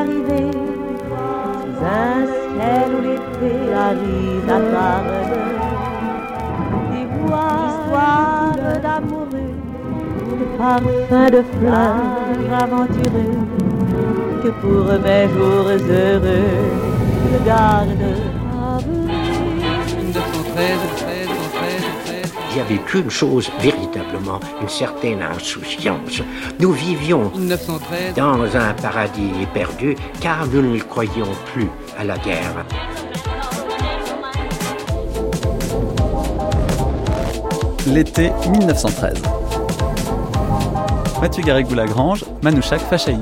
arrivé sous un ciel où l'été arrive à tarde. Des voix d'amoureux, de parfums de fleurs aventureux que pour mes jours heureux je garde. à vous. 1913, 13, 13, 13. Il n'y avait qu'une chose, une certaine insouciance. Nous vivions 1913. dans un paradis perdu car nous ne croyions plus à la guerre. L'été 1913. Mathieu Garrigou-Lagrange, Manouchak Fachaï.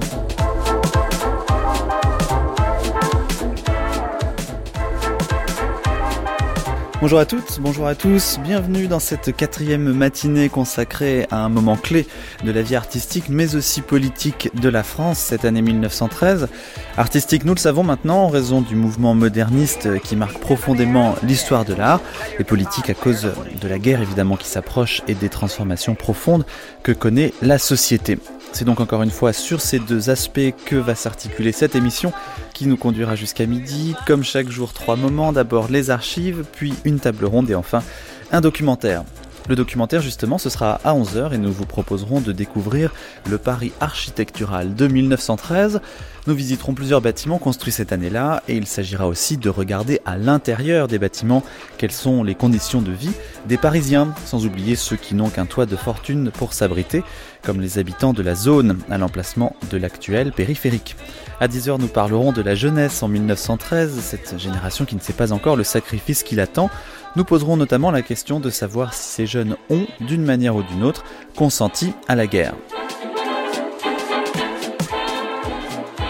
Bonjour à toutes, bonjour à tous, bienvenue dans cette quatrième matinée consacrée à un moment clé de la vie artistique mais aussi politique de la France cette année 1913. Artistique, nous le savons maintenant en raison du mouvement moderniste qui marque profondément l'histoire de l'art et politique à cause de la guerre évidemment qui s'approche et des transformations profondes que connaît la société. C'est donc encore une fois sur ces deux aspects que va s'articuler cette émission qui nous conduira jusqu'à midi. Comme chaque jour, trois moments. D'abord les archives, puis une table ronde et enfin un documentaire. Le documentaire, justement, ce sera à 11h et nous vous proposerons de découvrir le Paris architectural de 1913. Nous visiterons plusieurs bâtiments construits cette année-là et il s'agira aussi de regarder à l'intérieur des bâtiments quelles sont les conditions de vie des Parisiens, sans oublier ceux qui n'ont qu'un toit de fortune pour s'abriter, comme les habitants de la zone à l'emplacement de l'actuel périphérique. À 10h, nous parlerons de la jeunesse en 1913, cette génération qui ne sait pas encore le sacrifice qui l'attend. Nous poserons notamment la question de savoir si ces jeunes ont, d'une manière ou d'une autre, consenti à la guerre.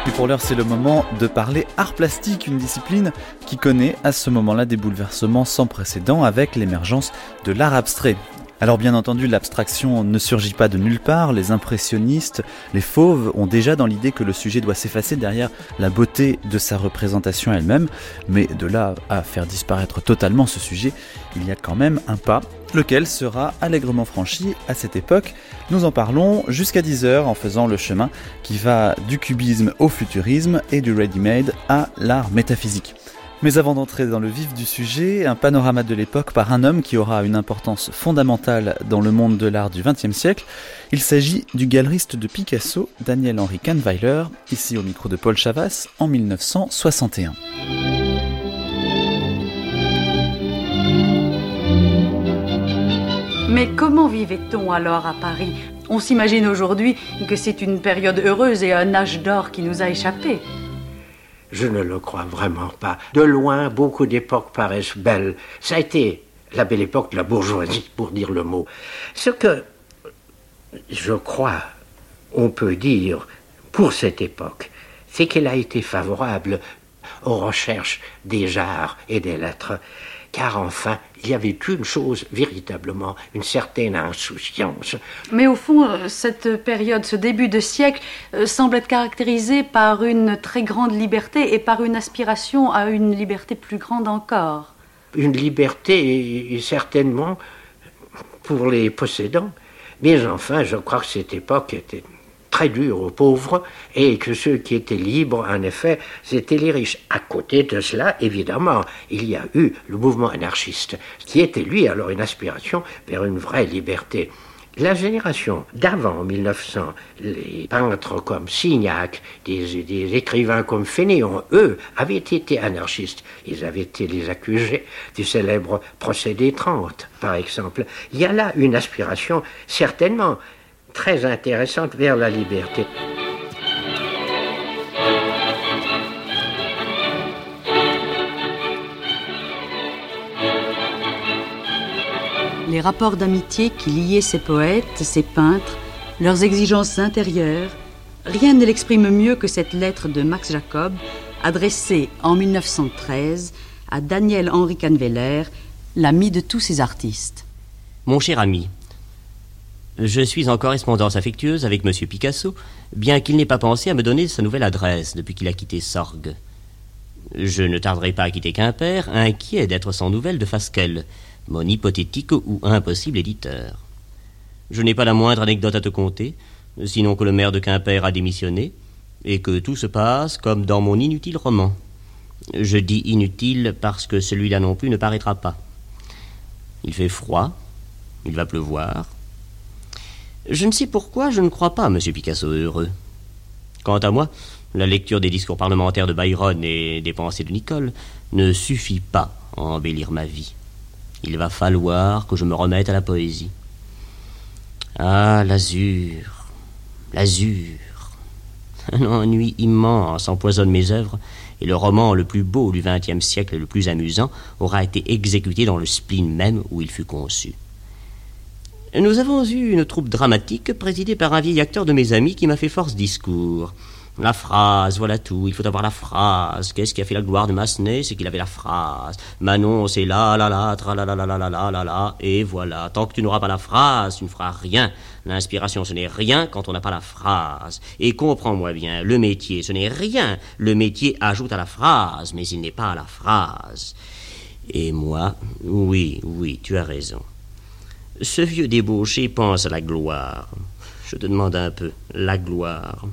Et pour l'heure, c'est le moment de parler art plastique, une discipline qui connaît à ce moment-là des bouleversements sans précédent avec l'émergence de l'art abstrait. Alors bien entendu, l'abstraction ne surgit pas de nulle part, les impressionnistes, les fauves ont déjà dans l'idée que le sujet doit s'effacer derrière la beauté de sa représentation elle-même, mais de là à faire disparaître totalement ce sujet, il y a quand même un pas, lequel sera allègrement franchi à cette époque? Nous en parlons jusqu'à 10h en faisant le chemin qui va du cubisme au futurisme et du ready-made à l'art métaphysique. Mais avant d'entrer dans le vif du sujet, un panorama de l'époque par un homme qui aura une importance fondamentale dans le monde de l'art du XXe siècle. Il s'agit du galeriste de Picasso, Daniel-Henri Kahnweiler, ici au micro de Paul Chavas, en 1961. Mais comment vivait-on alors à Paris? On s'imagine aujourd'hui que c'est une période heureuse et un âge d'or qui nous a échappé. Je ne le crois vraiment pas. De loin, beaucoup d'époques paraissent belles. Ça a été la belle époque de la bourgeoisie, pour dire le mot. Ce que je crois, on peut dire, pour cette époque, c'est qu'elle a été favorable aux recherches des arts et des lettres. Car enfin, il y avait une chose véritablement, une certaine insouciance. Mais au fond, euh, cette période, ce début de siècle, euh, semble être caractérisée par une très grande liberté et par une aspiration à une liberté plus grande encore. Une liberté, et certainement, pour les possédants. Mais enfin, je crois que cette époque était très dure aux pauvres et que ceux qui étaient libres, en effet, c'était les riches. À côté de cela, évidemment, il y a eu le mouvement anarchiste, qui était lui alors une aspiration vers une vraie liberté. La génération d'avant 1900, les peintres comme Signac, des, des écrivains comme Fénéon, eux, avaient été anarchistes. Ils avaient été les accusés du célèbre procès des 30, par exemple. Il y a là une aspiration certainement très intéressante vers la liberté. Les rapports d'amitié qui liaient ces poètes, ces peintres, leurs exigences intérieures, Rien ne l'exprime mieux que cette lettre de Max Jacob, adressée en 1913 à Daniel Henri Canveller, l'ami de tous ces artistes. Mon cher ami, je suis en correspondance affectueuse avec M. Picasso, bien qu'il n'ait pas pensé à me donner sa nouvelle adresse depuis qu'il a quitté Sorgue. Je ne tarderai pas à quitter Quimper, inquiet d'être sans nouvelles de Fasquelle, mon hypothétique ou impossible éditeur. Je n'ai pas la moindre anecdote à te conter, sinon que le maire de Quimper a démissionné, et que tout se passe comme dans mon inutile roman. Je dis inutile parce que celui-là non plus ne paraîtra pas. Il fait froid, il va pleuvoir. Je ne sais pourquoi je ne crois pas M. Picasso heureux. Quant à moi, la lecture des discours parlementaires de Byron et des pensées de Nicole ne suffit pas à embellir ma vie. Il va falloir que je me remette à la poésie. Ah, l'azur, l'azur. Un ennui immense empoisonne mes œuvres, et le roman le plus beau du XXe siècle et le plus amusant aura été exécuté dans le spleen même où il fut conçu. Nous avons eu une troupe dramatique présidée par un vieil acteur de mes amis qui m'a fait force discours. La phrase, voilà tout. Il faut avoir la phrase. Qu'est-ce qui a fait la gloire de Massenet? C'est qu'il avait la phrase. Manon, c'est là, là, là, tra, la, la, la, la, la, la, la. Et voilà. Tant que tu n'auras pas la phrase, tu ne feras rien. L'inspiration, ce n'est rien quand on n'a pas la phrase. Et comprends-moi bien, le métier, ce n'est rien. Le métier ajoute à la phrase, mais il n'est pas à la phrase. Et moi, oui, oui, tu as raison. Ce vieux débauché pense à la gloire. Je te demande un peu, la gloire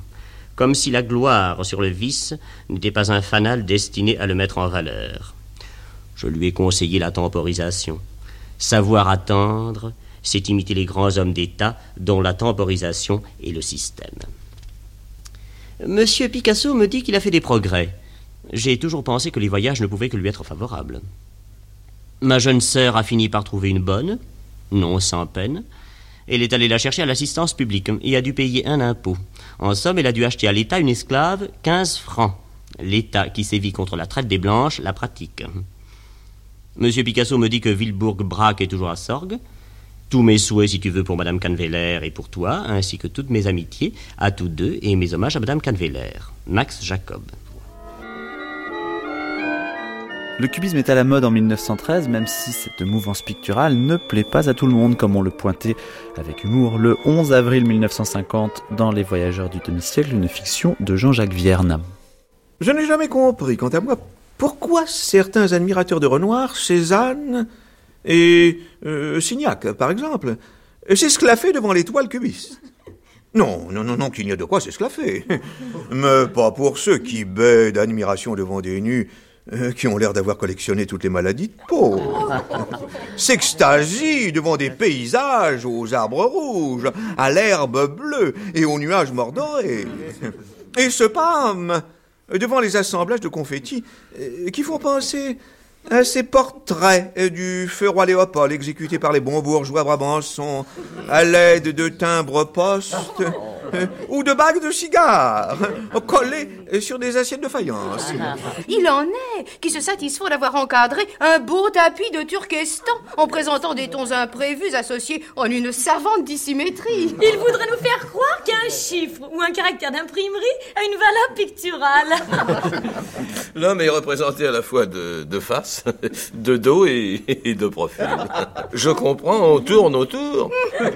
comme si la gloire sur le vice n'était pas un fanal destiné à le mettre en valeur. Je lui ai conseillé la temporisation. Savoir attendre, c'est imiter les grands hommes d'État dont la temporisation est le système. Monsieur Picasso me dit qu'il a fait des progrès. J'ai toujours pensé que les voyages ne pouvaient que lui être favorables. Ma jeune sœur a fini par trouver une bonne, non sans peine, elle est allée la chercher à l'assistance publique et a dû payer un impôt. En somme, elle a dû acheter à l'État une esclave 15 francs. L'État qui sévit contre la traite des blanches la pratique. Monsieur Picasso me dit que Villebourg-Brac est toujours à Sorgue. Tous mes souhaits, si tu veux, pour Madame Canveller et pour toi, ainsi que toutes mes amitiés à tous deux et mes hommages à Madame Canveller. Max Jacob. Le cubisme est à la mode en 1913, même si cette mouvance picturale ne plaît pas à tout le monde, comme on le pointait avec humour le 11 avril 1950 dans Les Voyageurs du demi-siècle, une fiction de Jean-Jacques Vierne. Je n'ai jamais compris, quant à moi, pourquoi certains admirateurs de Renoir, Cézanne et euh, Signac, par exemple, s'esclaffaient devant l'étoile cubiste. Non, non, non, non, qu'il n'y a de quoi s'esclaffer. Mais pas pour ceux qui baient d'admiration devant des nus euh, qui ont l'air d'avoir collectionné toutes les maladies de peau. S'extasie devant des paysages aux arbres rouges, à l'herbe bleue et aux nuages mordorés. Et se pâme devant les assemblages de confettis euh, qui font penser à ces portraits du feu roi Léopold exécutés par les bons bourgeois brabançons à l'aide de timbres postes euh, ou de bagues de cigares collées sur des assiettes de faïence. Il en est qui se satisfont d'avoir encadré un beau tapis de Turkestan en présentant des tons imprévus associés en une savante dissymétrie. Il voudrait nous faire croire qu'un chiffre ou un caractère d'imprimerie a une valeur picturale. L'homme est représenté à la fois de, de face, de dos et, et de profil. Je comprends, on tourne autour.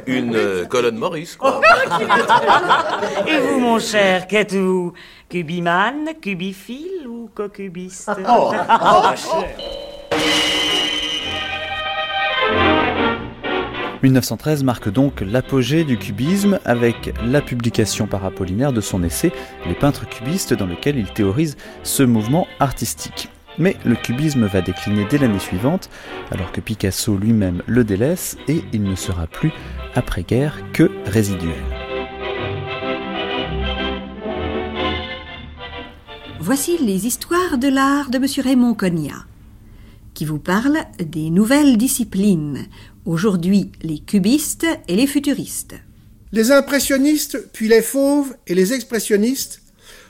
Une colonne Maurice, quoi. Et vous, mon cher, qu'êtes-vous Cubiman, cubiphile ou cocubiste Oh, oh, 1913 marque donc l'apogée du cubisme avec la publication par Apollinaire de son essai Les peintres cubistes dans lequel il théorise ce mouvement artistique. Mais le cubisme va décliner dès l'année suivante, alors que Picasso lui-même le délaisse et il ne sera plus après-guerre que résiduel. Voici les histoires de l'art de M. Raymond Cogna, qui vous parle des nouvelles disciplines, aujourd'hui les cubistes et les futuristes. Les impressionnistes, puis les fauves et les expressionnistes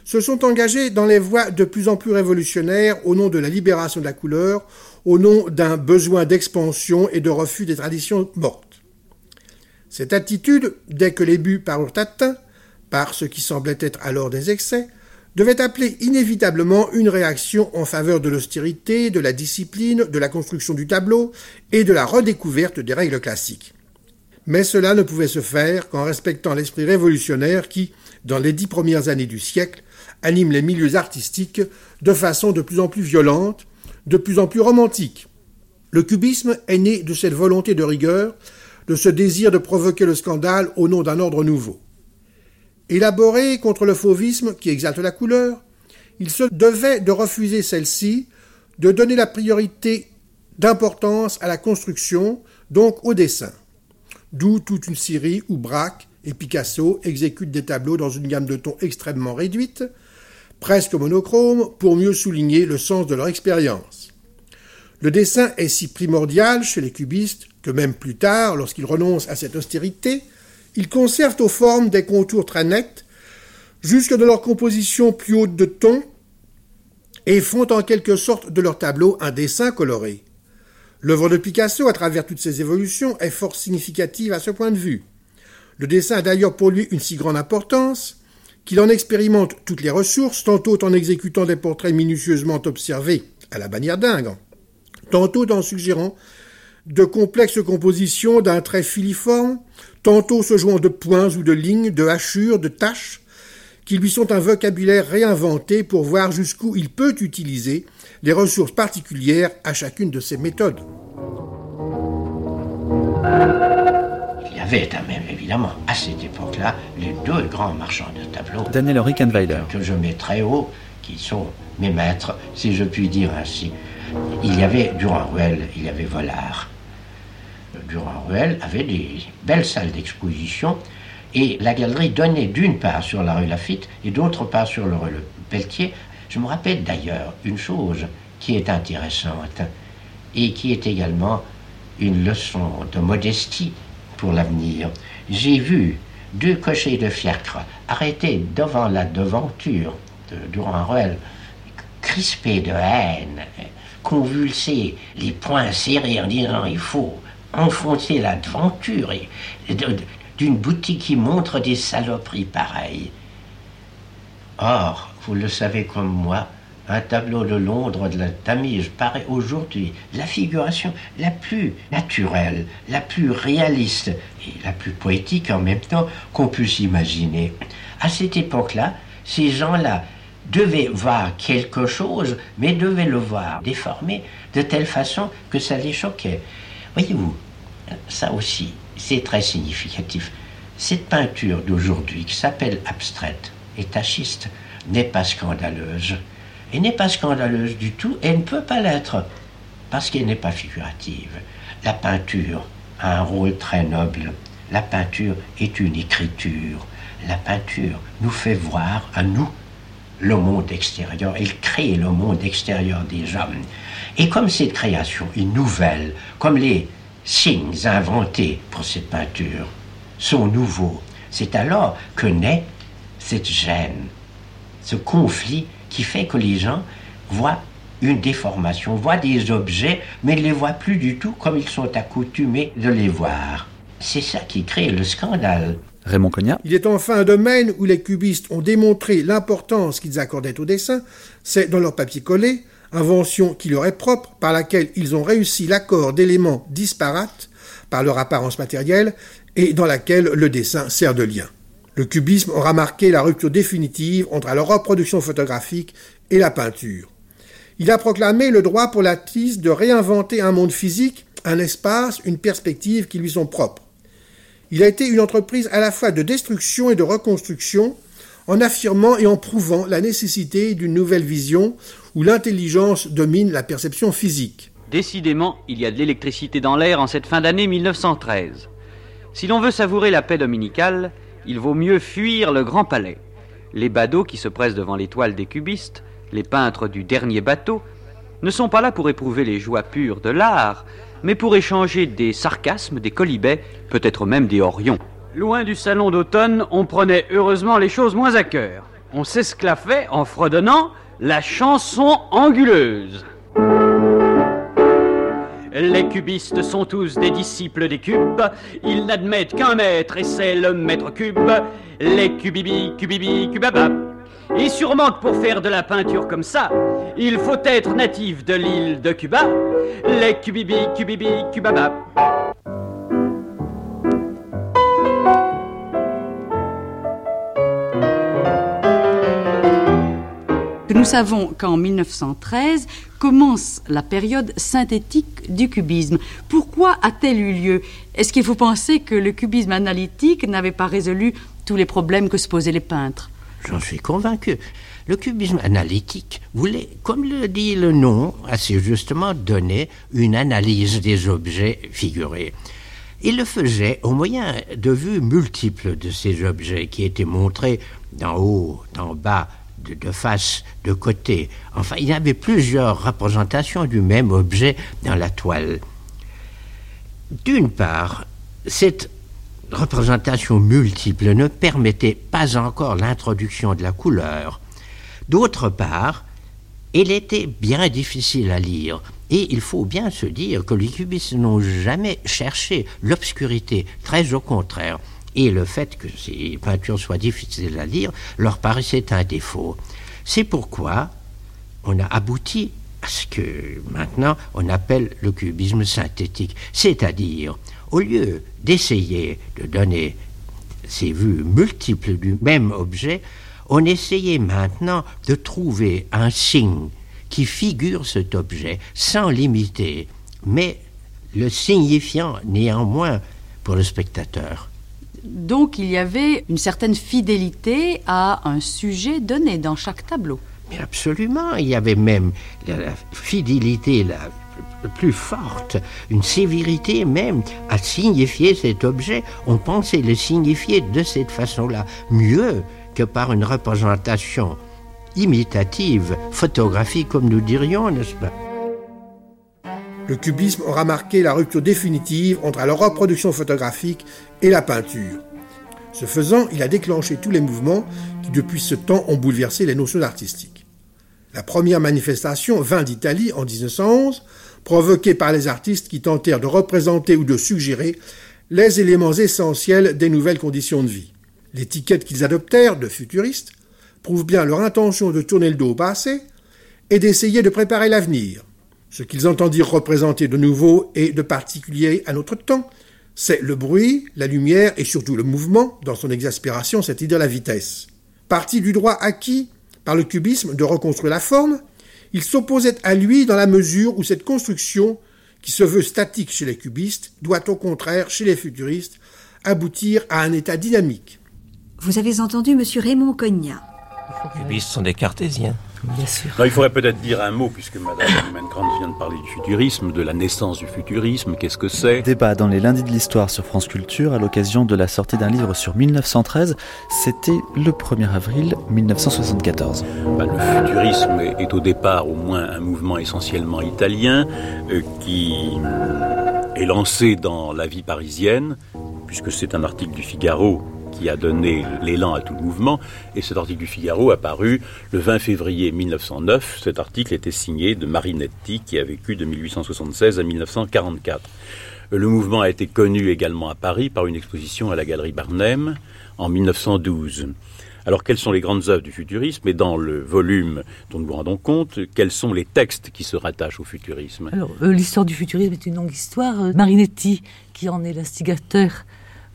se sont engagés dans les voies de plus en plus révolutionnaires au nom de la libération de la couleur, au nom d'un besoin d'expansion et de refus des traditions mortes. Cette attitude, dès que les buts parurent atteints, par ce qui semblait être alors des excès, devait appeler inévitablement une réaction en faveur de l'austérité, de la discipline, de la construction du tableau et de la redécouverte des règles classiques. Mais cela ne pouvait se faire qu'en respectant l'esprit révolutionnaire qui, dans les dix premières années du siècle, anime les milieux artistiques de façon de plus en plus violente, de plus en plus romantique. Le cubisme est né de cette volonté de rigueur, de ce désir de provoquer le scandale au nom d'un ordre nouveau. Élaboré contre le fauvisme qui exalte la couleur, il se devait de refuser celle-ci, de donner la priorité d'importance à la construction, donc au dessin d'où toute une série où Braque et Picasso exécutent des tableaux dans une gamme de tons extrêmement réduite, presque monochrome, pour mieux souligner le sens de leur expérience. Le dessin est si primordial chez les cubistes que même plus tard, lorsqu'ils renoncent à cette austérité, ils conservent aux formes des contours très nets, jusque dans leur composition plus haute de ton, et font en quelque sorte de leur tableau un dessin coloré. L'œuvre de Picasso, à travers toutes ses évolutions, est fort significative à ce point de vue. Le dessin a d'ailleurs pour lui une si grande importance qu'il en expérimente toutes les ressources, tantôt en exécutant des portraits minutieusement observés à la bannière dingue, tantôt en suggérant de complexes compositions d'un trait filiforme, tantôt se jouant de points ou de lignes, de hachures, de taches, qui lui sont un vocabulaire réinventé pour voir jusqu'où il peut utiliser les ressources particulières à chacune de ces méthodes. Il y avait même évidemment à cette époque-là les deux grands marchands de tableaux. Daniel Rickenweiler. Que je mets très haut, qui sont mes maîtres, si je puis dire ainsi. Il y avait Durand-Ruel, il y avait Volard. Durand-Ruel avait des belles salles d'exposition et la galerie donnait d'une part sur la rue Lafitte et d'autre part sur le rue Pelletier je me rappelle d'ailleurs une chose qui est intéressante et qui est également une leçon de modestie pour l'avenir. J'ai vu deux cochers de fiacre arrêtés devant la devanture de Durand-Ruel, crispés de haine, convulsés, les poings serrés en disant il faut enfoncer la devanture d'une boutique qui montre des saloperies pareilles. Or, vous le savez comme moi, un tableau de Londres de la Tamise paraît aujourd'hui la figuration la plus naturelle, la plus réaliste et la plus poétique en même temps qu'on puisse imaginer. À cette époque-là, ces gens-là devaient voir quelque chose, mais devaient le voir déformé de telle façon que ça les choquait. Voyez-vous, ça aussi, c'est très significatif. Cette peinture d'aujourd'hui qui s'appelle abstraite, et tachiste n'est pas scandaleuse. Et n'est pas scandaleuse du tout, et ne peut pas l'être, parce qu'elle n'est pas figurative. La peinture a un rôle très noble. La peinture est une écriture. La peinture nous fait voir à nous le monde extérieur. Elle crée le monde extérieur des hommes. Et comme cette création est nouvelle, comme les signes inventés pour cette peinture sont nouveaux, c'est alors que naît cette gêne, ce conflit qui fait que les gens voient une déformation, voient des objets, mais ne les voient plus du tout comme ils sont accoutumés de les voir. C'est ça qui crée le scandale. Raymond Cognac. Il est enfin un domaine où les cubistes ont démontré l'importance qu'ils accordaient au dessin, c'est dans leur papier collé, invention qui leur est propre, par laquelle ils ont réussi l'accord d'éléments disparates par leur apparence matérielle et dans laquelle le dessin sert de lien. Le cubisme aura marqué la rupture définitive entre la reproduction photographique et la peinture. Il a proclamé le droit pour l'artiste de réinventer un monde physique, un espace, une perspective qui lui sont propres. Il a été une entreprise à la fois de destruction et de reconstruction, en affirmant et en prouvant la nécessité d'une nouvelle vision où l'intelligence domine la perception physique. Décidément, il y a de l'électricité dans l'air en cette fin d'année 1913. Si l'on veut savourer la paix dominicale, il vaut mieux fuir le Grand Palais. Les badauds qui se pressent devant les toiles des cubistes, les peintres du dernier bateau, ne sont pas là pour éprouver les joies pures de l'art, mais pour échanger des sarcasmes, des colibets, peut-être même des orions. Loin du salon d'automne, on prenait heureusement les choses moins à cœur. On s'esclaffait en fredonnant la chanson anguleuse. Les cubistes sont tous des disciples des cubes. Ils n'admettent qu'un maître et c'est le maître cube. Les cubibi, cubibi, cubaba. Et sûrement que pour faire de la peinture comme ça, il faut être natif de l'île de Cuba. Les cubibi, cubibi, cubaba. Nous savons qu'en 1913 commence la période synthétique du cubisme. Pourquoi a-t-elle eu lieu? Est-ce qu'il faut penser que le cubisme analytique n'avait pas résolu tous les problèmes que se posaient les peintres? J'en suis convaincu. Le cubisme analytique voulait, comme le dit le nom, assez justement donner une analyse des objets figurés. Il le faisait au moyen de vues multiples de ces objets qui étaient montrés d'en haut, d'en bas, de, face, de côté. Enfin, il y avait plusieurs représentations du même objet dans la toile. D'une part, cette représentation multiple ne permettait pas encore l'introduction de la couleur. D'autre part, elle était bien difficile à lire. Et il faut bien se dire que les cubistes n'ont jamais cherché l'obscurité, très au contraire. Et le fait que ces peintures soient difficiles à lire leur paraissait un défaut. C'est pourquoi on a abouti à ce que maintenant on appelle le cubisme synthétique, c'est-à-dire au lieu d'essayer de donner ces vues multiples du même objet, on essayait maintenant de trouver un signe qui figure cet objet sans l'imiter, mais le signifiant néanmoins pour le spectateur. Donc il y avait une certaine fidélité à un sujet donné dans chaque tableau. Mais absolument, il y avait même la fidélité la plus forte, une sévérité même à signifier cet objet. On pensait le signifier de cette façon-là, mieux que par une représentation imitative, photographique comme nous dirions, n'est-ce pas? Le cubisme aura marqué la rupture définitive entre la reproduction photographique et la peinture. Ce faisant, il a déclenché tous les mouvements qui depuis ce temps ont bouleversé les notions artistiques. La première manifestation vint d'Italie en 1911, provoquée par les artistes qui tentèrent de représenter ou de suggérer les éléments essentiels des nouvelles conditions de vie. L'étiquette qu'ils adoptèrent de futuristes prouve bien leur intention de tourner le dos au passé et d'essayer de préparer l'avenir. Ce qu'ils entendirent représenter de nouveau et de particulier à notre temps, c'est le bruit, la lumière et surtout le mouvement, dans son exaspération, c'est-à-dire la vitesse. Parti du droit acquis par le cubisme de reconstruire la forme, il s'opposait à lui dans la mesure où cette construction, qui se veut statique chez les cubistes, doit au contraire, chez les futuristes, aboutir à un état dynamique. Vous avez entendu M. Raymond Cognat. Les cubistes sont des cartésiens. Bien sûr. Non, il faudrait peut-être dire un mot, puisque Madame Mankrantz vient de parler du futurisme, de la naissance du futurisme, qu'est-ce que c'est? Débat dans les lundis de l'histoire sur France Culture à l'occasion de la sortie d'un livre sur 1913. C'était le 1er avril 1974. Bah, le futurisme est, est, au départ au moins un mouvement essentiellement italien euh, qui est lancé dans la vie parisienne, puisque c'est un article du Figaro qui a donné l'élan à tout le mouvement. Et cet article du Figaro a paru le 20 février 1909. Cet article était signé de Marinetti, qui a vécu de 1876 à 1944. Le mouvement a été connu également à Paris par une exposition à la Galerie Barnhem en 1912. Alors, quelles sont les grandes œuvres du futurisme Et dans le volume dont nous nous rendons compte, quels sont les textes qui se rattachent au futurisme? Alors, euh, l'histoire du futurisme est une longue histoire. Euh, Marinetti, qui en est l'instigateur,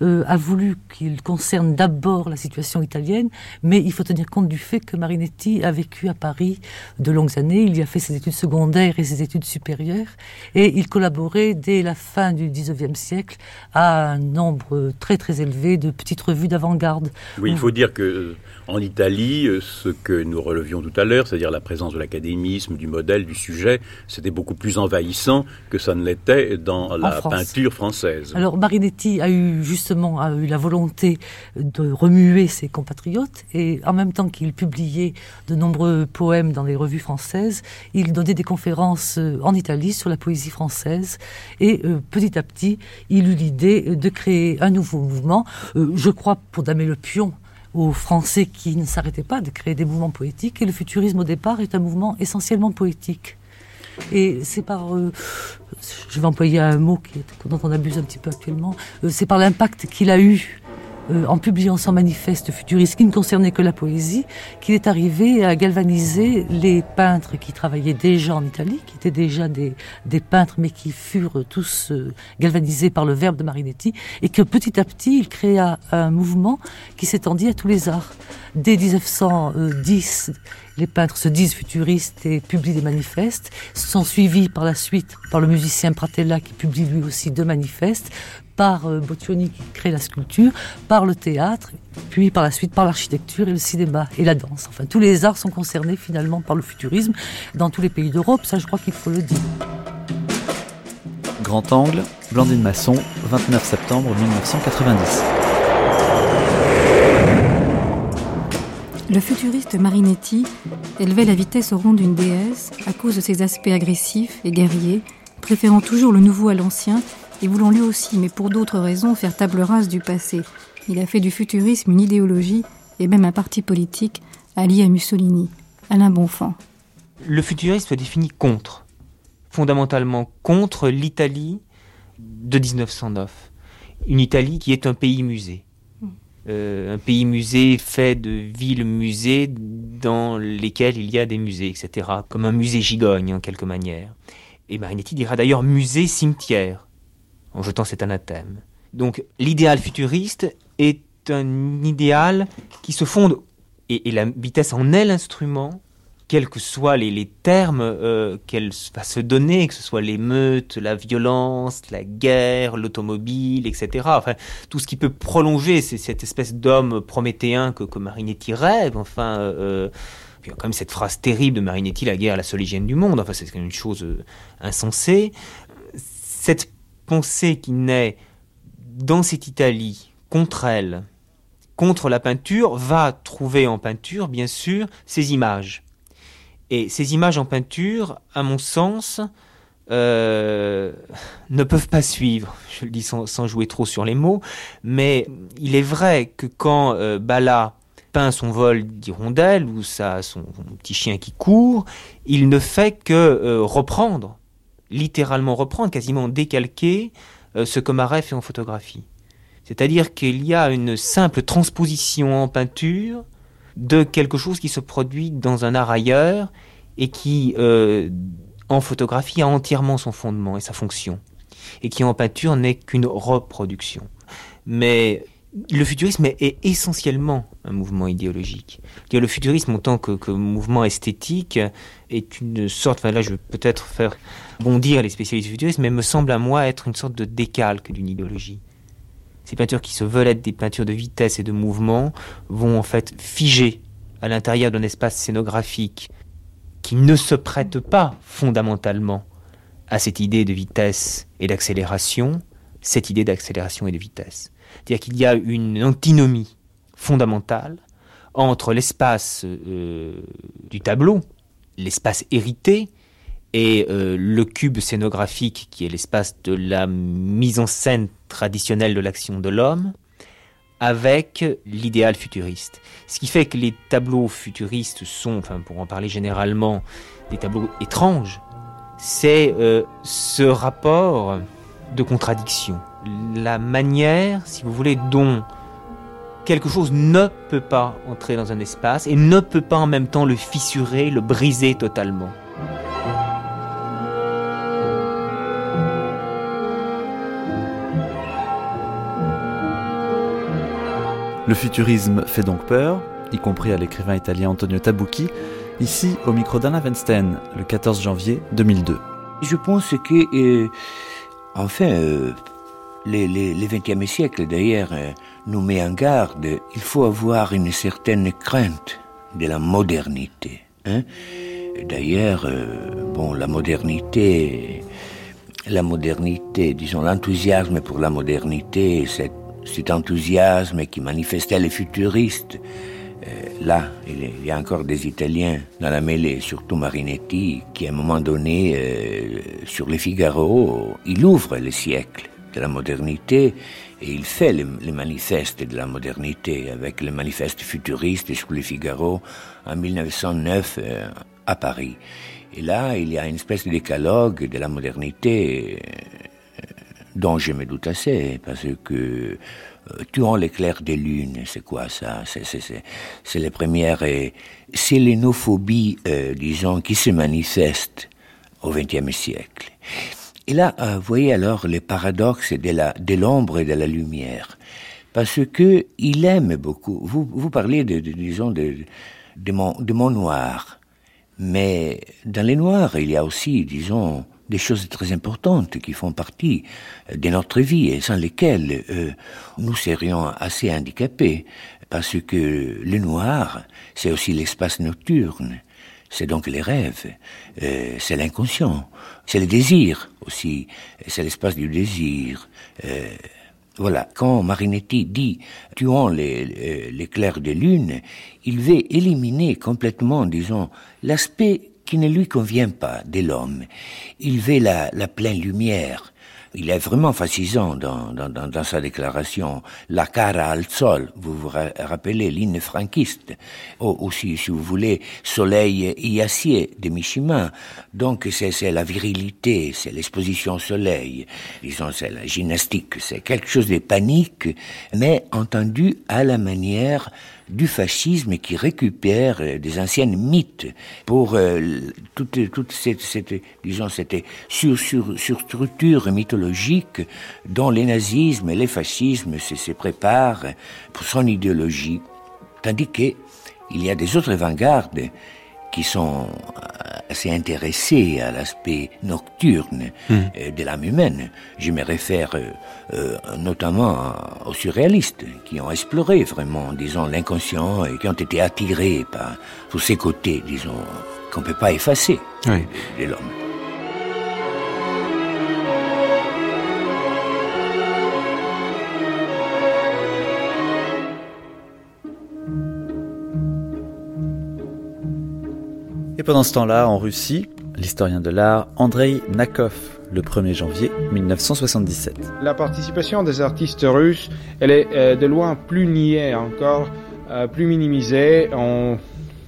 euh, a voulu qu'il concerne d'abord la situation italienne, mais il faut tenir compte du fait que Marinetti a vécu à Paris de longues années, il y a fait ses études secondaires et ses études supérieures, et il collaborait dès la fin du XIXe siècle à un nombre très très élevé de petites revues d'avant-garde. Oui, il faut dire que en Italie, ce que nous relevions tout à l'heure, c'est-à-dire la présence de l'académisme, du modèle, du sujet, c'était beaucoup plus envahissant que ça ne l'était dans la France. peinture française. Alors Marinetti a eu justement a eu la volonté de remuer ses compatriotes et en même temps qu'il publiait de nombreux poèmes dans les revues françaises, il donnait des conférences euh, en Italie sur la poésie française et euh, petit à petit, il eut l'idée de créer un nouveau mouvement. Euh, je crois pour damer le pion aux Français qui ne s'arrêtaient pas de créer des mouvements poétiques. Et le futurisme, au départ, est un mouvement essentiellement poétique. Et c'est par, euh, je vais employer un mot qui dont on abuse un petit peu actuellement, euh, c'est par l'impact qu'il a eu euh, en publiant son manifeste futuriste qui ne concernait que la poésie, qu'il est arrivé à galvaniser les peintres qui travaillaient déjà en Italie, qui étaient déjà des, des peintres, mais qui furent tous euh, galvanisés par le verbe de Marinetti, et que petit à petit, il créa un mouvement qui s'étendit à tous les arts. Dès 1910, les peintres se disent futuristes et publient des manifestes, sont suivis par la suite par le musicien Pratella qui publie lui aussi deux manifestes, par euh, Boccioni qui crée la sculpture, par le théâtre, puis par la suite par l'architecture et le cinéma et la danse. Enfin, tous les arts sont concernés finalement par le futurisme dans tous les pays d'Europe, ça je crois qu'il faut le dire. Grand Angle, Blandine Masson, 29 septembre 1990. Le futuriste Marinetti élevait la vitesse au rang d'une déesse à cause de ses aspects agressifs et guerriers, préférant toujours le nouveau à l'ancien et voulant lui aussi, mais pour d'autres raisons, faire table rase du passé. Il a fait du futurisme une idéologie et même un parti politique allié à Mussolini. Alain Bonfant. Le futurisme se définit contre, fondamentalement contre l'Italie de 1909. Une Italie qui est un pays musée. Euh, un pays musée fait de villes musées dans lesquelles il y a des musées, etc. Comme un musée gigogne en quelque manière. Et Marinetti dira d'ailleurs musée cimetière en jetant cet anathème. Donc l'idéal futuriste est un idéal qui se fonde, et, la vitesse en est l'instrument, quels que soient les, termes euh, qu'elle va se donner, que ce soit l'émeute, la violence, la guerre, l'automobile, etc. Enfin, tout ce qui peut prolonger cette espèce d'homme prométhéen que, Marinetti rêve. Enfin, euh, il y a quand même cette phrase terrible de Marinetti, la guerre, la seule hygiène du monde. Enfin, c'est quand même une chose euh, insensée. Cette pensée qui naît dans cette Italie contre elle, contre la peinture, va trouver en peinture, bien sûr, ces images. Et ces images en peinture, à mon sens, euh, ne peuvent pas suivre. Je le dis sans, jouer trop sur les mots, mais il est vrai que quand euh, Bala peint son vol d'hirondelle ou ça, son, petit chien qui court, il ne fait que euh, reprendre littéralement reprendre, quasiment décalquer euh, ce que Marais fait en photographie. C'est-à-dire qu'il y a une simple transposition en peinture de quelque chose qui se produit dans un art ailleurs et qui, euh, en photographie, a entièrement son fondement et sa fonction, et qui en peinture n'est qu'une reproduction. Mais le futurisme est, essentiellement un mouvement idéologique. Le futurisme en tant que, mouvement esthétique est une sorte, là je vais peut-être faire bondir les spécialistes du futurisme, mais me semble à moi être une sorte de décalque d'une idéologie. Ces peintures qui se veulent être des peintures de vitesse et de mouvement vont en fait figer à l'intérieur d'un espace scénographique qui ne se prête pas fondamentalement à cette idée de vitesse et d'accélération, cette idée d'accélération et de vitesse. C'est-à-dire qu'il y a une antinomie fondamentale entre l'espace euh, du tableau, l'espace hérité, et euh, le cube scénographique qui est l'espace de la mise en scène traditionnelle de l'action de l'homme, avec l'idéal futuriste. Ce qui fait que les tableaux futuristes sont, enfin pour en parler généralement, des tableaux étranges. C'est euh, ce rapport de contradiction la manière, si vous voulez, dont quelque chose ne peut pas entrer dans un espace et ne peut pas en même temps le fissurer, le briser totalement. Le futurisme fait donc peur, y compris à l'écrivain italien Antonio Tabucchi, ici au micro d'Anna Weinstein, le 14 janvier 2002. Je pense que, euh, enfin, euh, les, les, le XXe siècle, d'ailleurs, euh, nous met en garde. Il faut avoir une certaine crainte de la modernité. Hein d'ailleurs, euh, bon, la modernité, la modernité, disons l'enthousiasme pour la modernité, cet, cet enthousiasme qui manifestait les futuristes. Euh, là, il y a encore des Italiens dans la mêlée, surtout Marinetti, qui à un moment donné, sur les Figaro, il ouvre le siècle de la modernité et il fait les, manifestes de la modernité avec le manifeste futuriste sous le Figaro en 1909 euh, à Paris. Et là, il y a une espèce de décalogue de la modernité euh, dont je me doute assez, parce que euh, tuant l'éclair des lunes, c'est quoi ça? C'est les premières sélénophobie, euh, disons, qui se manifestent au XXe siècle. Et là, vous voyez alors les paradoxes de l'ombre et de la lumière. Parce que il aime beaucoup. Vous, vous parlez de, disons de, de, mon, de noir, mais dans les noirs il y a aussi, disons, des choses très importantes qui font partie de notre vie et sans lesquelles euh, nous serions assez handicapés, parce que le noir, c'est aussi l'espace nocturne, c'est donc les rêves, euh, c'est l'inconscient, c'est le désir aussi, c'est l'espace du désir. Euh, voilà, quand Marinetti dit tuant l'éclair de lune, il veut éliminer complètement, disons, l'aspect qui ne lui convient pas de l'homme. Il veut la, la pleine lumière, il est vraiment fascisant dans, dans, dans, sa déclaration. La cara al sol, vous vous rappelez l'hymne franquiste. Oh, aussi, si vous voulez, soleil et acier de Mishima. Donc c'est la virilité, c'est l'exposition au soleil. Disons, c'est la gymnastique, c'est quelque chose de panique, mais entendu à la manière du fascisme qui récupère euh, des anciennes mythes pour euh, toute, toute cette, disons, sur, sur, structure mythologique dont les nazismes et les fascismes se, se préparent pour son idéologie. Tandis qu'il y a des autres avant-gardes qui sont assez intéressés à l'aspect nocturne hmm. euh, de l'âme humaine. Je me réfère euh, euh, notamment aux surréalistes qui ont exploré vraiment, disons, l'inconscient et qui ont été attirés par tous ces côtés, disons, qu'on ne peut pas effacer de l'homme. Pendant ce temps-là, en Russie, l'historien de l'art Andrei Nakov, le 1er janvier 1977. La participation des artistes russes, elle est euh, de loin plus niée encore, euh, plus minimisée. Il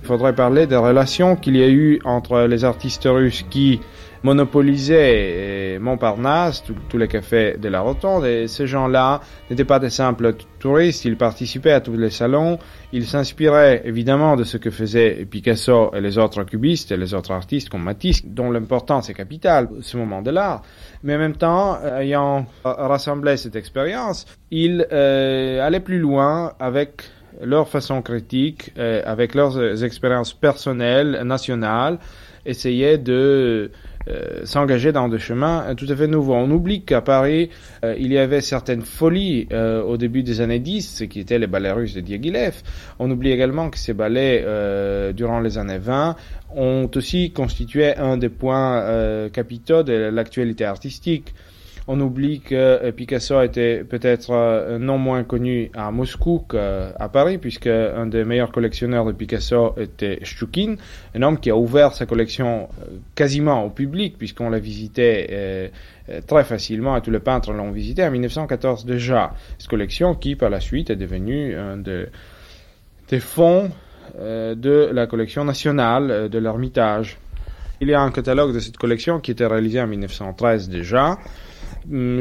faudrait parler des relations qu'il y a eu entre les artistes russes qui monopolisait Montparnasse, tous les cafés de la Rotonde, et ces gens-là n'étaient pas des simples touristes, ils participaient à tous les salons, ils s'inspiraient évidemment de ce que faisaient Picasso et les autres cubistes et les autres artistes comme Matisse, dont l'importance est capitale ce moment de l'art. Mais en même temps, ayant rassemblé cette expérience, ils euh, allaient plus loin avec leur façon critique, euh, avec leurs expériences personnelles, nationales, essayaient de euh, s'engager dans des chemins tout à fait nouveaux. On oublie qu'à Paris, euh, il y avait certaines folies euh, au début des années 10, ce qui étaient les ballets russes de Diaghilev. On oublie également que ces ballets, durant les années 20, ont aussi constitué un des points capitaux de l'actualité artistique. On oublie que euh, Picasso était peut-être euh, non moins connu à Moscou qu'à Paris, puisque un des meilleurs collectionneurs de Picasso était Shchukin, un homme qui a ouvert sa collection euh, quasiment au public, puisqu'on l'a visité très facilement, et tous les peintres l'ont visité en 1914 déjà. Cette collection qui, par la suite, est devenue un des fonds de la collection nationale de l'Ermitage. Il y a un catalogue de cette collection qui était réalisé en 1913 déjà,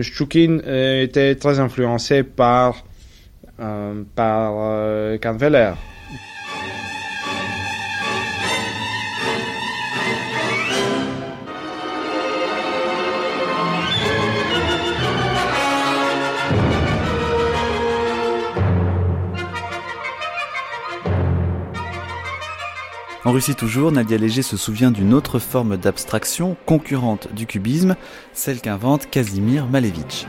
Shchukin euh, était très influencé par, euh, par euh, En Russie toujours, Nadia Léger se souvient d'une autre forme d'abstraction concurrente du cubisme, celle qu'invente Casimir Malevich.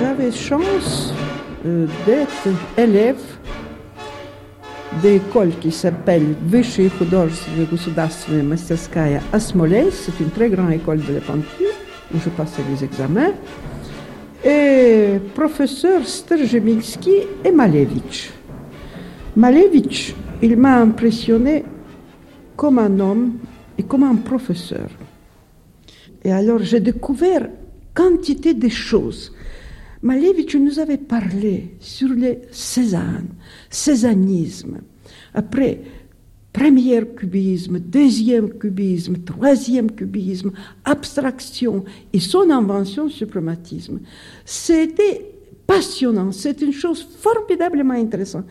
J'avais chance euh, d'être élève d'école qui s'appelle Vyshy Khudожественная государственная мастерская à Smolensk. C'est une très grande école de la peinture où je passais les examens, et professeur Strzeminski et Malevich. Malevich, il m'a impressionné comme un homme et comme un professeur. Et alors j'ai découvert quantité de choses. Malevich nous avait parlé sur les Cézanne, césanisme. Après, premier cubisme, deuxième cubisme, troisième cubisme, abstraction et son invention, suprématisme. C'était passionnant, c'est une chose formidablement intéressante.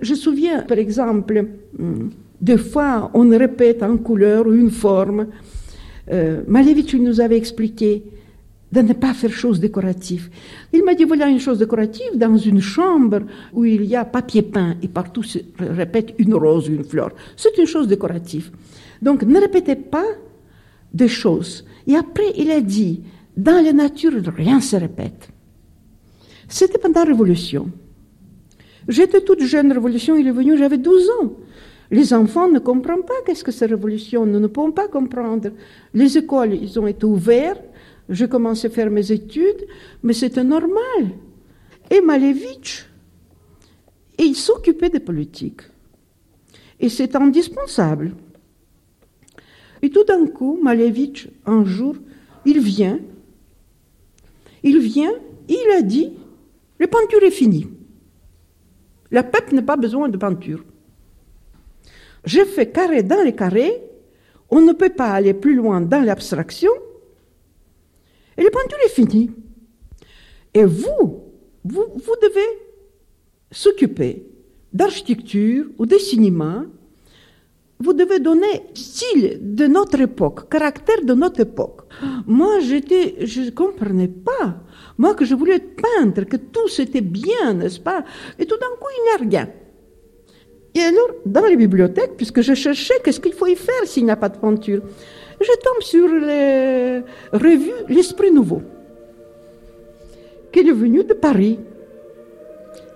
Je me souviens, par exemple, hum, des fois, on répète en couleur une forme. Euh, Malevich nous avait expliqué de ne pas faire chose décorative. Il m'a dit, voilà une chose décorative dans une chambre où il y a papier peint et partout se répète une rose, une fleur. C'est une chose décorative. Donc ne répétez pas des choses. Et après, il a dit, dans la nature, rien se répète. C'était pendant la Révolution. J'étais toute jeune, Révolution, il est venu, j'avais 12 ans. Les enfants ne comprennent pas qu'est-ce que c'est Révolution, nous ne pouvons pas comprendre. Les écoles, ils ont été ouvertes, je commençais à faire mes études, mais c'était normal. Et Malevich, il s'occupait des politiques. Et c'est indispensable. Et tout d'un coup, Malevich, un jour, il vient, il vient, il a dit, la peinture est finie. La PEP n'a pas besoin de peinture. Je fais carré dans les carrés, on ne peut pas aller plus loin dans l'abstraction, et la peinture est finie. Et vous, vous, vous devez s'occuper d'architecture ou de cinéma. Vous devez donner style de notre époque, caractère de notre époque. Moi, j'étais, je ne comprenais pas. Moi, que je voulais être peintre, que tout c'était bien, n'est-ce pas? Et tout d'un coup, il n'y a rien. Et alors, dans les bibliothèques, puisque je cherchais qu'est-ce qu'il faut y faire s'il n'y a pas de peinture, je tombe sur les revues L'Esprit Nouveau, qui est venu de Paris.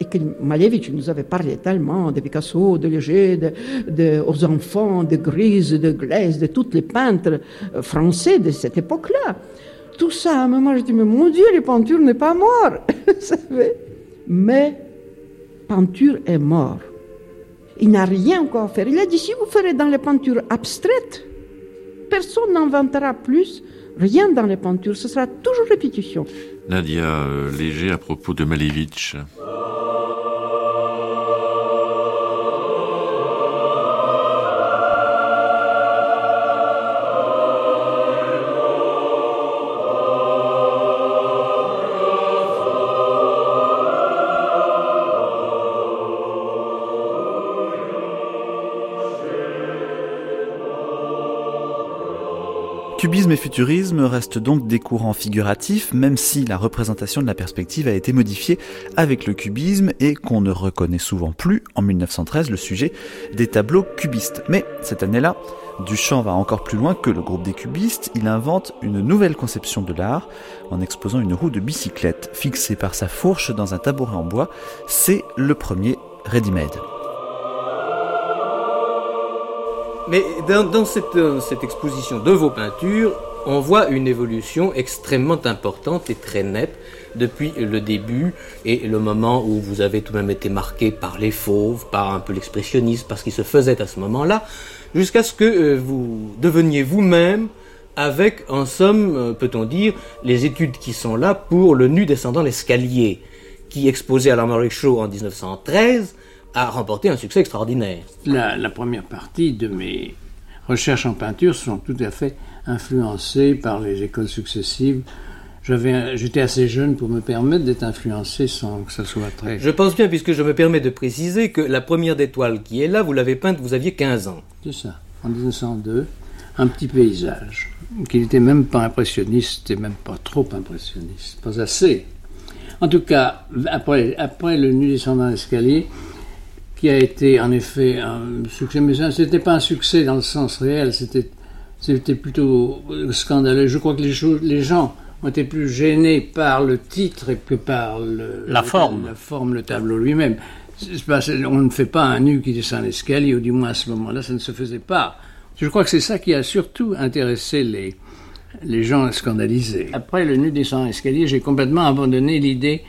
Et que Malevich nous avait parlé tellement de Picasso, de Léger, de, de, aux enfants, de Grise, de Glaise, de tous les peintres français de cette époque-là. Tout ça, moment, je dis, mais mon Dieu, les peintures n'est pas mort. mais peinture est mort. Il n'a rien encore à faire. Il a dit, si vous ferez dans les peintures abstraites, personne n'inventera plus rien dans les peintures. Ce sera toujours répétition. Nadia euh, Léger à propos de Malevich. Cubisme et futurisme restent donc des courants figuratifs, même si la représentation de la perspective a été modifiée avec le cubisme et qu'on ne reconnaît souvent plus, en 1913, le sujet des tableaux cubistes. Mais cette année-là, Duchamp va encore plus loin que le groupe des cubistes, il invente une nouvelle conception de l'art en exposant une roue de bicyclette fixée par sa fourche dans un tabouret en bois. C'est le premier ready-made. Mais dans, cette, cette, exposition de vos peintures, on voit une évolution extrêmement importante et très nette depuis le début et le moment où vous avez tout de même été marqué par les fauves, par un peu l'expressionnisme, par ce qui se faisait à ce moment-là, jusqu'à ce que euh, vous deveniez vous-même avec, en somme, euh, peut-on dire, les études qui sont là pour le nu descendant l'escalier, qui exposé à l'Armory Show en 1913 a remporté un succès extraordinaire. La, la, première partie de mes recherches en peinture sont tout à fait influencées par les écoles successives. J'étais assez jeune pour me permettre d'être influencé sans que ça soit très... Je pense bien, puisque je me permets de préciser que la première d'étoile qui est là, vous l'avez peinte, vous aviez 15 ans. C'est ça, en 1902, un petit paysage, qui n'était même pas impressionniste, et même pas trop impressionniste, pas assez. En tout cas, après, après le nu descendant l'escalier, qui a été en effet un succès, mais ce n'était pas un succès dans le sens réel, c'était, c'était plutôt scandaleux. Je crois que les, les gens ont été plus gênés par le titre que par le, la forme. La forme, le tableau lui-même. on ne fait pas un nu qui descend l'escalier, ou du moins à ce moment-là, ça ne se faisait pas. Je crois que c'est ça qui a surtout intéressé les, les gens scandalisés. Après le nu descend l'escalier, j'ai complètement abandonné l'idée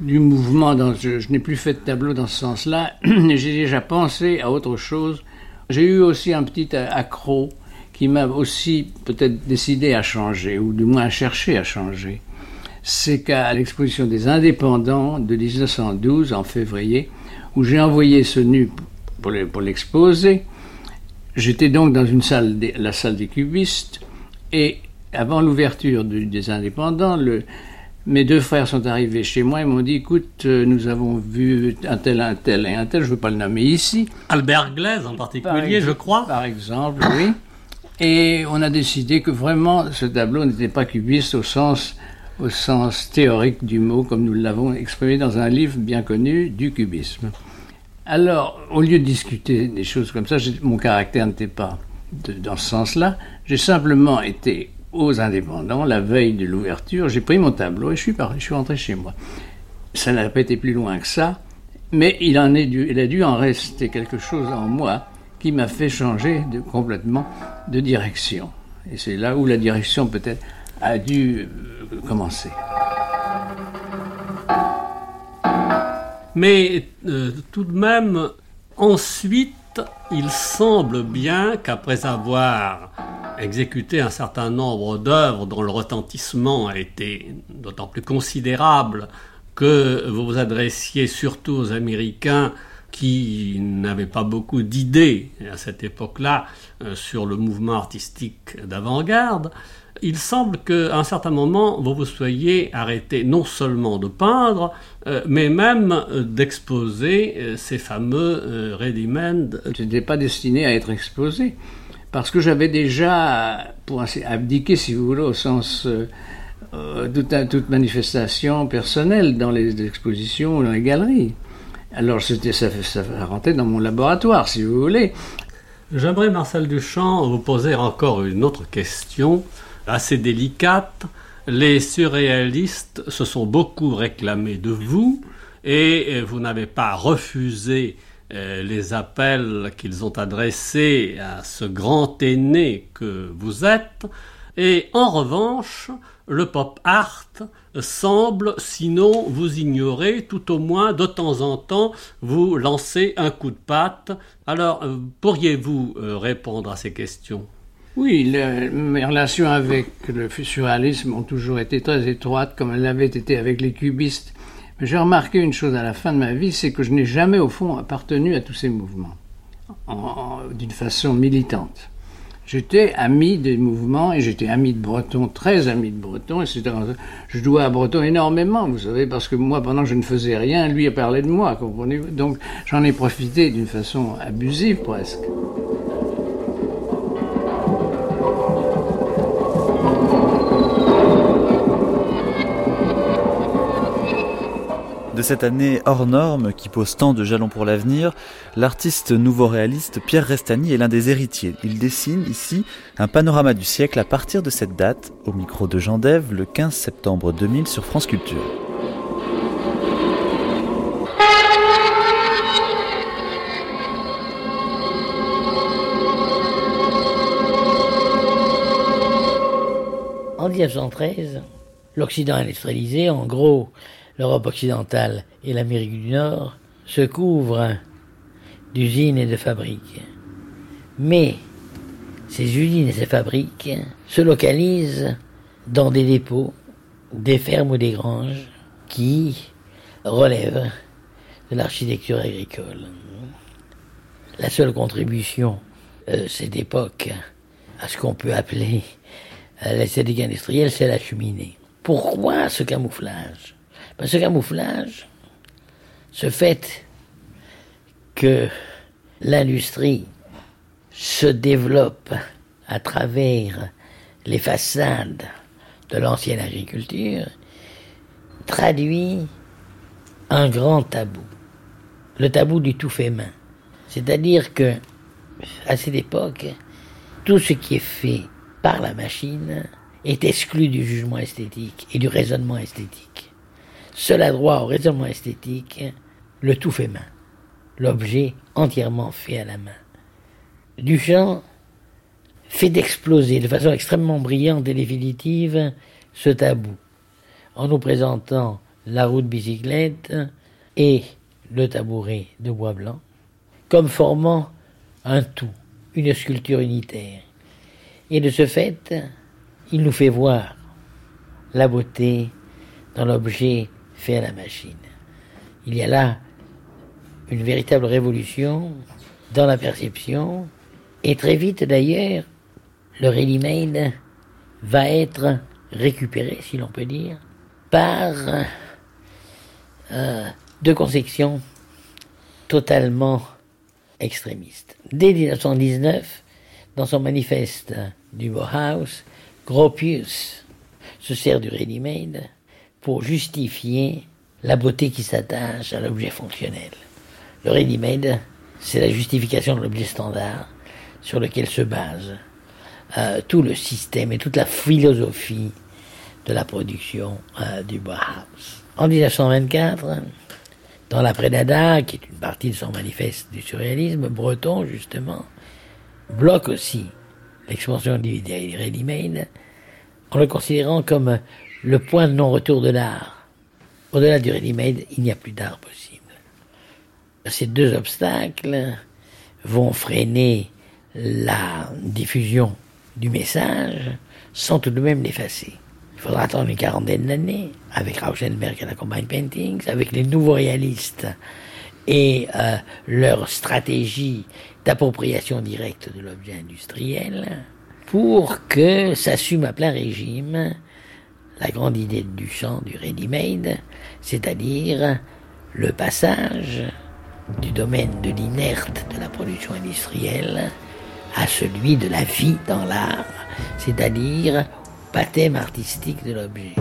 du mouvement. Dans, je, je n'ai plus fait de tableau dans ce sens-là. J'ai déjà pensé à autre chose. J'ai eu aussi un petit accro qui m'a aussi peut-être décidé à changer, ou du moins à chercher à changer. C'est qu'à l'exposition des indépendants de 1912, en février, où j'ai envoyé ce nu pour l'exposer, j'étais donc dans une salle, la salle des cubistes, et avant l'ouverture des indépendants, le, mes deux frères sont arrivés chez moi et m'ont dit écoute, euh, nous avons vu un tel, un tel et un tel, je ne veux pas le nommer ici. Albert Glaise en particulier, je crois. Par exemple, oui. Et on a décidé que vraiment ce tableau n'était pas cubiste au sens, au sens théorique du mot, comme nous l'avons exprimé dans un livre bien connu du cubisme. Alors, au lieu de discuter des choses comme ça, mon caractère n'était pas dans ce sens-là. J'ai simplement été aux indépendants, la veille de l'ouverture, j'ai pris mon tableau et je suis parti, je suis rentré chez moi. Ça n'a pas été plus loin que ça, mais il, en est dû, il a dû en rester quelque chose en moi qui m'a fait changer de, complètement de direction. Et c'est là où la direction peut-être a dû euh, commencer. Mais euh, tout de même, ensuite, il semble bien qu'après avoir exécuté un certain nombre d'œuvres dont le retentissement a été d'autant plus considérable que vous vous adressiez surtout aux Américains qui n'avaient pas beaucoup d'idées à cette époque-là euh, sur le mouvement artistique d'avant-garde, il semble qu'à un certain moment, vous vous soyez arrêté non seulement de peindre, euh, mais même euh, d'exposer ces fameux ready-made. Je n'étais pas destiné à être exposé parce que j'avais déjà, pour abdiquer, si vous voulez, au sens euh, euh toute, manifestation personnelle dans les expositions ou dans les galeries. Alors c'était ça, ça rentrait dans mon laboratoire, si vous voulez. J'aimerais, Marcel Duchamp, vous poser encore une autre question, assez délicate. Les surréalistes se sont beaucoup réclamés de vous et vous n'avez pas refusé euh, les appels qu'ils ont adressés à ce grand aîné que vous êtes, et en revanche, le pop art semble, sinon vous ignorer, tout au moins de temps en temps vous lancer un coup de patte. Alors, euh, pourriez-vous euh, répondre à ces questions? Oui, mes relations avec le surréalisme ont toujours été très étroites, comme elles l'avaient été avec les cubistes j'ai remarqué une chose à la fin de ma vie, c'est que je n'ai jamais au fond appartenu à tous ces mouvements, d'une façon militante. J'étais ami des mouvements et j'étais ami de Breton, très ami de Breton. Et je dois à Breton énormément, vous savez, parce que moi, pendant que je ne faisais rien, lui a parlé de moi, comprenez-vous? Donc j'en ai profité d'une façon abusive presque. De cette année hors norme qui pose tant de jalons pour l'avenir, l'artiste nouveau-réaliste Pierre Restani est l'un des héritiers. Il dessine ici un panorama du siècle à partir de cette date, au micro de Jean Dève, le 15 septembre 2000 sur France Culture. En 1913, l'Occident industrialisé, en gros, l'Europe occidentale et l'Amérique du Nord se couvrent d'usines et de fabriques. Mais ces usines et ces fabriques se localisent dans des dépôts, des fermes ou des granges qui relèvent de l'architecture agricole. La seule contribution de cette époque à ce qu'on peut appeler l'esthétique industrielle, c'est la cheminée. Pourquoi ce camouflage? Ce camouflage, ce fait que l'industrie se développe à travers les façades de l'ancienne agriculture, traduit un grand tabou, le tabou du tout fait main. C'est-à-dire que, à cette époque, tout ce qui est fait par la machine est exclu du jugement esthétique et du raisonnement esthétique. Seul a droit au raisonnement esthétique le tout fait main, l'objet entièrement fait à la main. Duchamp fait d'exploser de façon extrêmement brillante et définitive ce tabou, en nous présentant la roue de bicyclette et le tabouret de bois blanc, comme formant un tout, une sculpture unitaire. Et de ce fait, il nous fait voir la beauté dans l'objet à la machine. Il y a là une véritable révolution dans la perception, et très vite d'ailleurs, le ready-made va être récupéré, si l'on peut dire, par euh, deux conceptions totalement extrémistes. Dès 1919, dans son manifeste du Bauhaus, Gropius se sert du ready-made justifier la beauté qui s'attache à l'objet fonctionnel. Le ready-made, c'est la justification de l'objet standard sur lequel se base euh, tout le système et toute la philosophie de la production euh, du Bauhaus. En 1924, dans l'après-Dada, qui est une partie de son manifeste du surréalisme, Breton, justement, bloque aussi l'expansion du ready-made en le considérant comme le point de non-retour de l'art. Au-delà du ready-made, il n'y a plus d'art possible. Ces deux obstacles vont freiner la diffusion du message sans tout de même l'effacer. Il faudra attendre une quarantaine d'années avec Rauschenberg et la Combine Paintings, avec les nouveaux réalistes et euh, leur stratégie d'appropriation directe de l'objet industriel pour que s'assume à plein régime la grande idée du champ du ready-made, c'est-à-dire le passage du domaine de l'inerte de la production industrielle à celui de la vie dans l'art, c'est-à-dire baptême artistique de l'objet.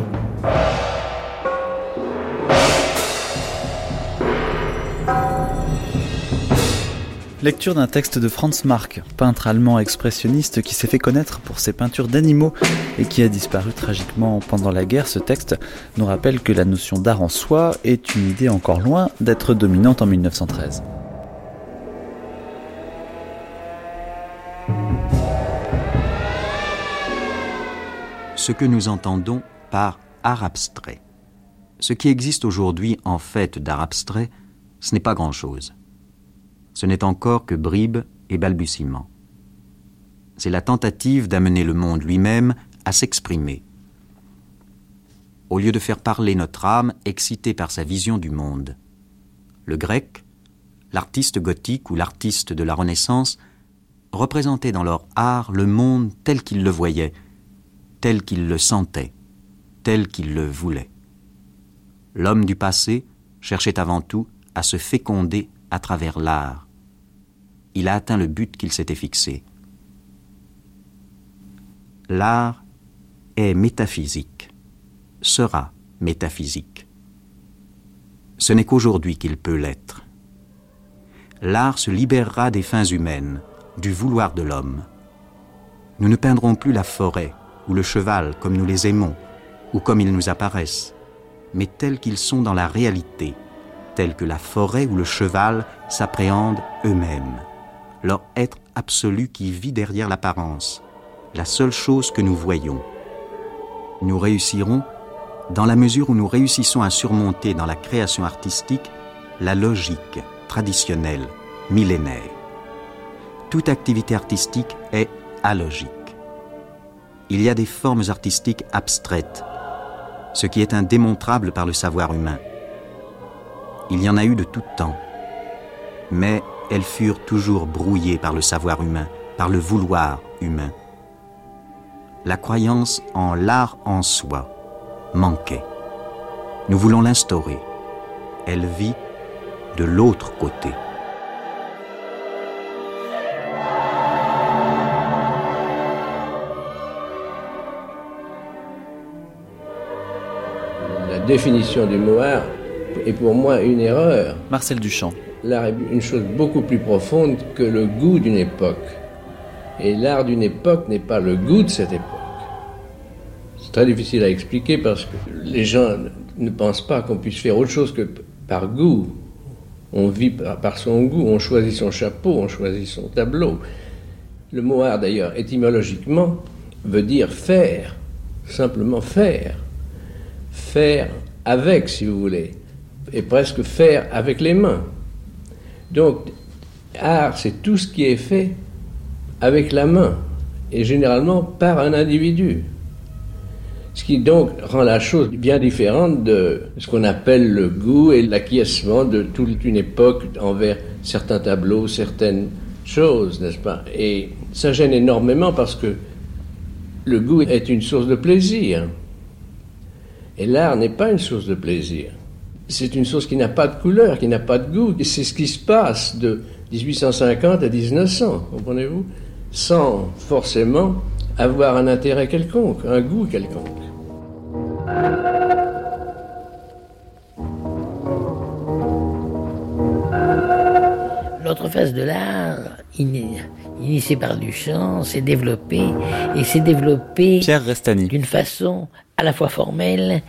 Lecture d'un texte de Franz Marc, peintre allemand expressionniste qui s'est fait connaître pour ses peintures d'animaux et qui a disparu tragiquement pendant la guerre. Ce texte nous rappelle que la notion d'art en soi est une idée encore loin d'être dominante en 1913. Ce que nous entendons par art abstrait. Ce qui existe aujourd'hui en fait d'art abstrait, ce n'est pas grand-chose ce n'est encore que bribes et balbutiements. C'est la tentative d'amener le monde lui-même à s'exprimer. Au lieu de faire parler notre âme excitée par sa vision du monde. Le grec, l'artiste gothique ou l'artiste de la Renaissance représentaient dans leur art le monde tel qu'ils le voyaient, tel qu'ils le sentaient, tel qu'ils le voulaient. L'homme du passé cherchait avant tout à se féconder à travers l'art, il a atteint le but qu'il s'était fixé. L'art est métaphysique, sera métaphysique. Ce n'est qu'aujourd'hui qu'il peut l'être. L'art se libérera des fins humaines, du vouloir de l'homme. Nous ne peindrons plus la forêt ou le cheval comme nous les aimons ou comme ils nous apparaissent, mais tels qu'ils sont dans la réalité, tels que la forêt ou le cheval s'appréhendent eux-mêmes leur être absolu qui vit derrière l'apparence, la seule chose que nous voyons. Nous réussirons dans la mesure où nous réussissons à surmonter dans la création artistique la logique traditionnelle, millénaire. Toute activité artistique est alogique. Il y a des formes artistiques abstraites, ce qui est indémontrable par le savoir humain. Il y en a eu de tout temps, mais elles furent toujours brouillées par le savoir humain, par le vouloir humain. La croyance en l'art en soi manquait. Nous voulons l'instaurer. Elle vit de l'autre côté. La définition du mot art est pour moi une erreur. Marcel Duchamp l'art est une chose beaucoup plus profonde que le goût d'une époque. Et l'art d'une époque n'est pas le goût de cette époque. C'est très difficile à expliquer parce que les gens ne pensent pas qu'on puisse faire autre chose que par goût. On vit par son goût, on choisit son chapeau, on choisit son tableau. Le mot art d'ailleurs, étymologiquement, veut dire faire, simplement faire. Faire avec, si vous voulez, et presque faire avec les mains. Donc, art, c'est tout ce qui est fait avec la main. et généralement par un individu. Ce qui donc rend la chose bien différente de ce qu'on appelle le goût et l'acquiescement de toute une époque envers certains tableaux, certaines choses, n'est-ce pas? Et ça gêne énormément parce que le goût est une source de plaisir. Et l'art n'est pas une source de plaisir. C'est une source qui n'a pas de couleur, qui n'a pas de goût. C'est ce qui se passe de 1850 à 1900, comprenez-vous? Sans forcément avoir un intérêt quelconque, un goût quelconque. L'autre phase de l'art, initiée par Duchamp, s'est développée et s'est développée d'une façon à la fois formelle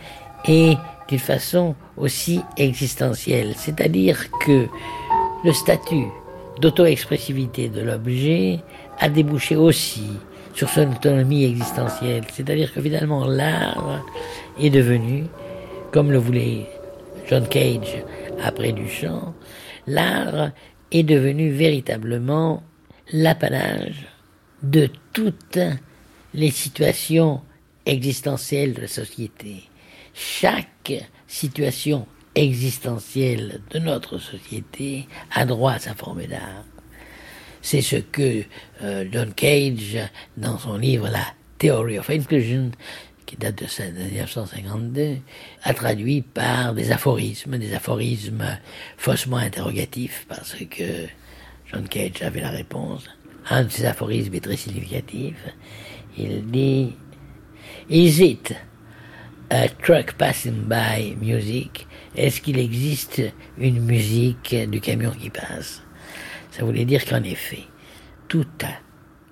et d'une façon aussi existentielle. C'est-à-dire que le statut d'auto-expressivité de l'objet a débouché aussi sur son autonomie existentielle. C'est-à-dire que finalement l'art est devenu, comme le voulait John Cage après Duchamp, l'art est devenu véritablement l'apanage de toutes les situations existentielles de la société. Chaque situation existentielle de notre société a droit à sa forme d'art. C'est ce que euh, John Cage, dans son livre La Theory of Inclusion, qui date de 1952, a traduit par des aphorismes, des aphorismes faussement interrogatifs, parce que John Cage avait la réponse. Un de ces aphorismes est très significatif. Il dit Is it a truck passing by music Est-ce qu'il existe une musique du camion qui passe? Ça voulait dire qu'en effet, toute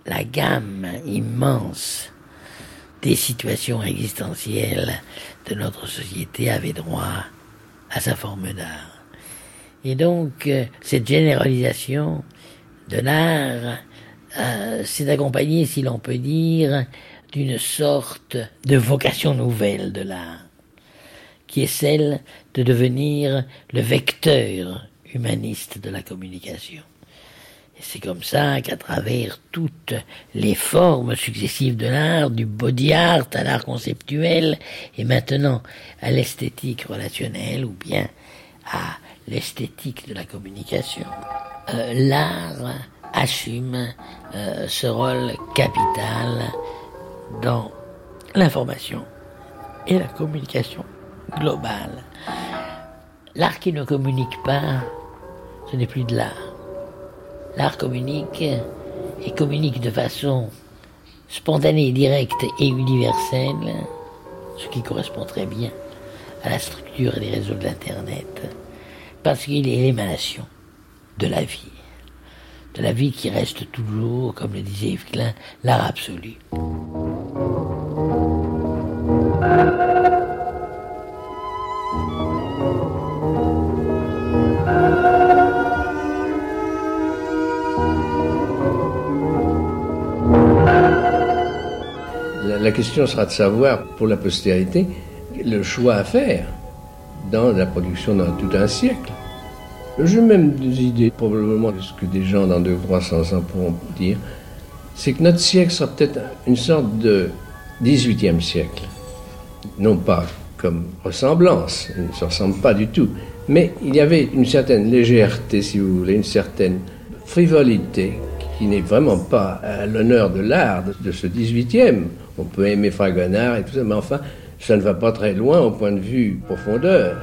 la gamme immense des situations existentielles de notre société avait droit à sa forme d'art. Et donc, euh, cette généralisation de l'art euh, s'est accompagnée, si l'on peut dire, d'une sorte de vocation nouvelle de l'art, qui est celle de devenir le vecteur humaniste de la communication. Et c'est comme ça qu'à travers toutes les formes successives de l'art, du body art à l'art conceptuel, et maintenant à l'esthétique relationnelle, ou bien à l'esthétique de la communication, euh, l'art assume euh, ce rôle capital dans l'information et la communication globale. L'art qui ne communique pas, ce n'est plus de l'art. L'art communique et communique de façon spontanée, directe et universelle, ce qui correspond très bien à la structure des réseaux de l'Internet, parce qu'il est l'émanation de la vie, de la vie qui reste toujours, comme le disait Yves Klein, l'art absolu. La, question sera de savoir, pour la postérité, le choix à faire dans la production dans tout un siècle. J'ai même des idées, probablement, de ce que des gens dans 200-300 ans pourront dire, c'est que notre siècle sera peut-être une sorte de 18e siècle. Non pas comme ressemblance, il ne se ressemble pas du tout, mais il y avait une certaine légèreté, si vous voulez, une certaine frivolité qui n'est vraiment pas à l'honneur de l'art de ce 18e. On peut aimer Fragonard et tout ça, mais enfin, ça ne va pas très loin au point de vue profondeur.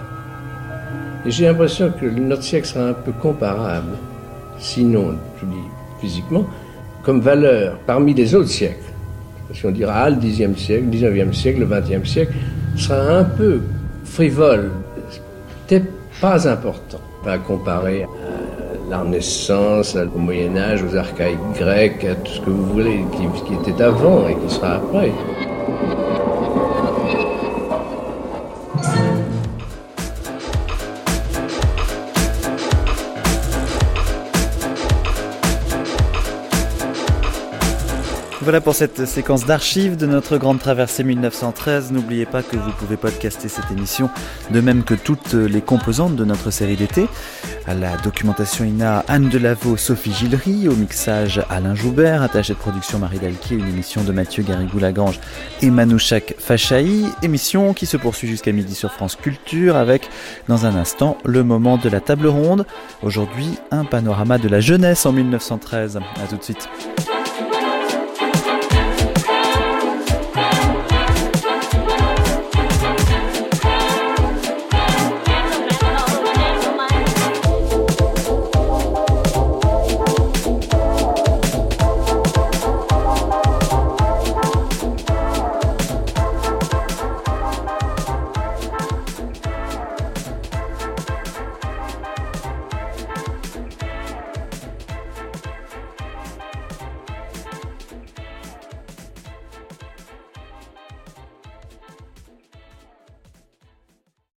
Et j'ai l'impression que notre siècle sera un peu comparable, sinon, je dis physiquement, comme valeur parmi les autres siècles. Parce qu'on dira, ah, le 10e siècle, le 19e siècle, le 20e siècle, sera un peu frivole, peut-être pas important, à comparer à la Renaissance, au Moyen Âge, aux archaïques grecs, à tout ce que vous voulez, qui, qui était avant et qui sera après. Voilà pour cette séquence d'archives de notre grande traversée 1913. N'oubliez pas que vous pouvez podcaster cette émission, de même que toutes les composantes de notre série d'été. À la documentation INA, Anne Delaveau, Sophie Gillery, au mixage Alain Joubert, attaché de production Marie Dalquier, une émission de Mathieu Garrigou-Lagrange et Manouchak Fachaï, émission qui se poursuit jusqu'à midi sur France Culture avec, dans un instant, le moment de la table ronde. Aujourd'hui, un panorama de la jeunesse en 1913. À tout de suite.